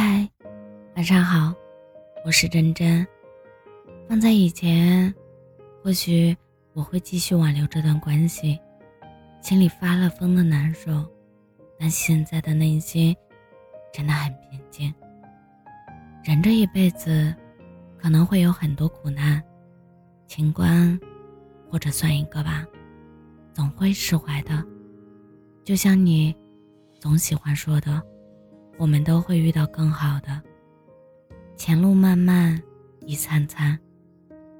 嗨，晚上好，我是真真。放在以前，或许我会继续挽留这段关系，心里发了疯的难受。但现在的内心真的很平静。人这一辈子，可能会有很多苦难，情关或者算一个吧，总会释怀的。就像你总喜欢说的。我们都会遇到更好的。前路漫漫，一灿灿。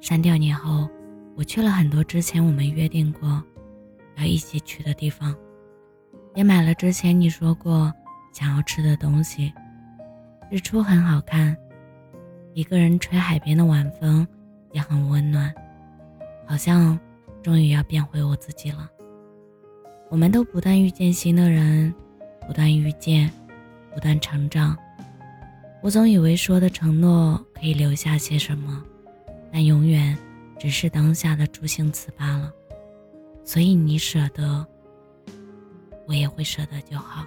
删掉你后，我去了很多之前我们约定过要一起去的地方，也买了之前你说过想要吃的东西。日出很好看，一个人吹海边的晚风也很温暖，好像终于要变回我自己了。我们都不断遇见新的人，不断遇见。不断成长，我总以为说的承诺可以留下些什么，但永远只是当下的助兴词罢了。所以你舍得，我也会舍得就好。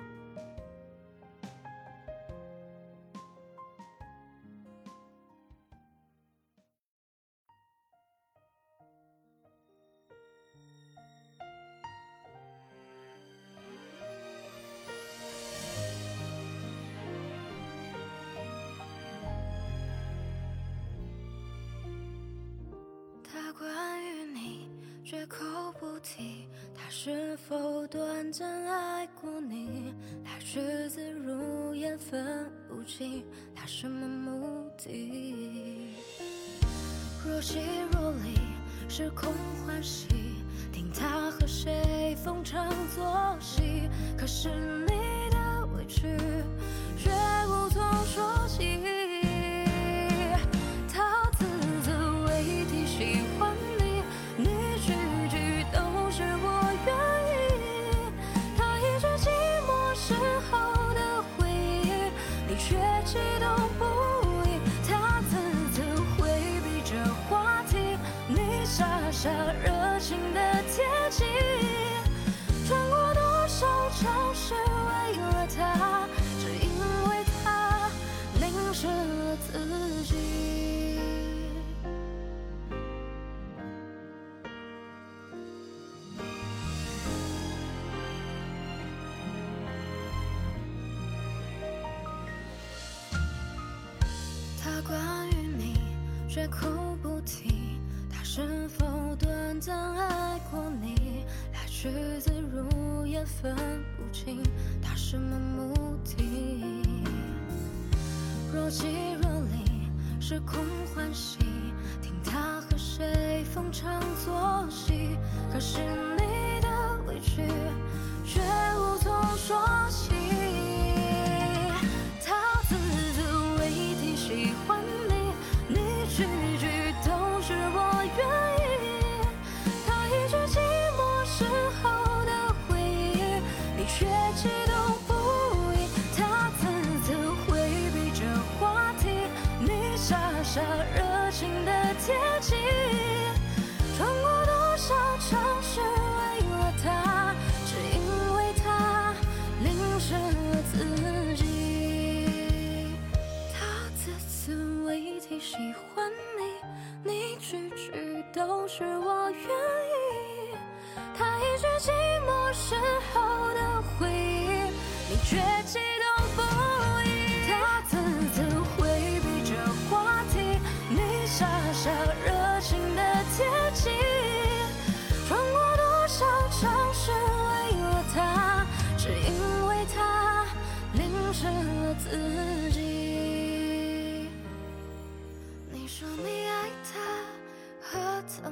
绝口不提。他是否短暂爱过你？来去自如，也分不清他什么目的。若即若离，是空欢喜，听他和谁逢场作戏。可是你的委屈，下热情的贴近，穿过多少城市为了他，只因为他淋湿了自己。他关于你却哭句子如，也分不清他什么目的。若即若离，时空欢喜，听他和谁逢场作戏。可是你的委屈，下热情的贴近，穿过多少城市为了他，只因为他淋湿了自己。他字字未提喜欢你，你句句都是我愿意。他一句傻傻热情的贴近，穿过多少城市，为了他，只因为他淋湿了自己。你说你爱他，和他。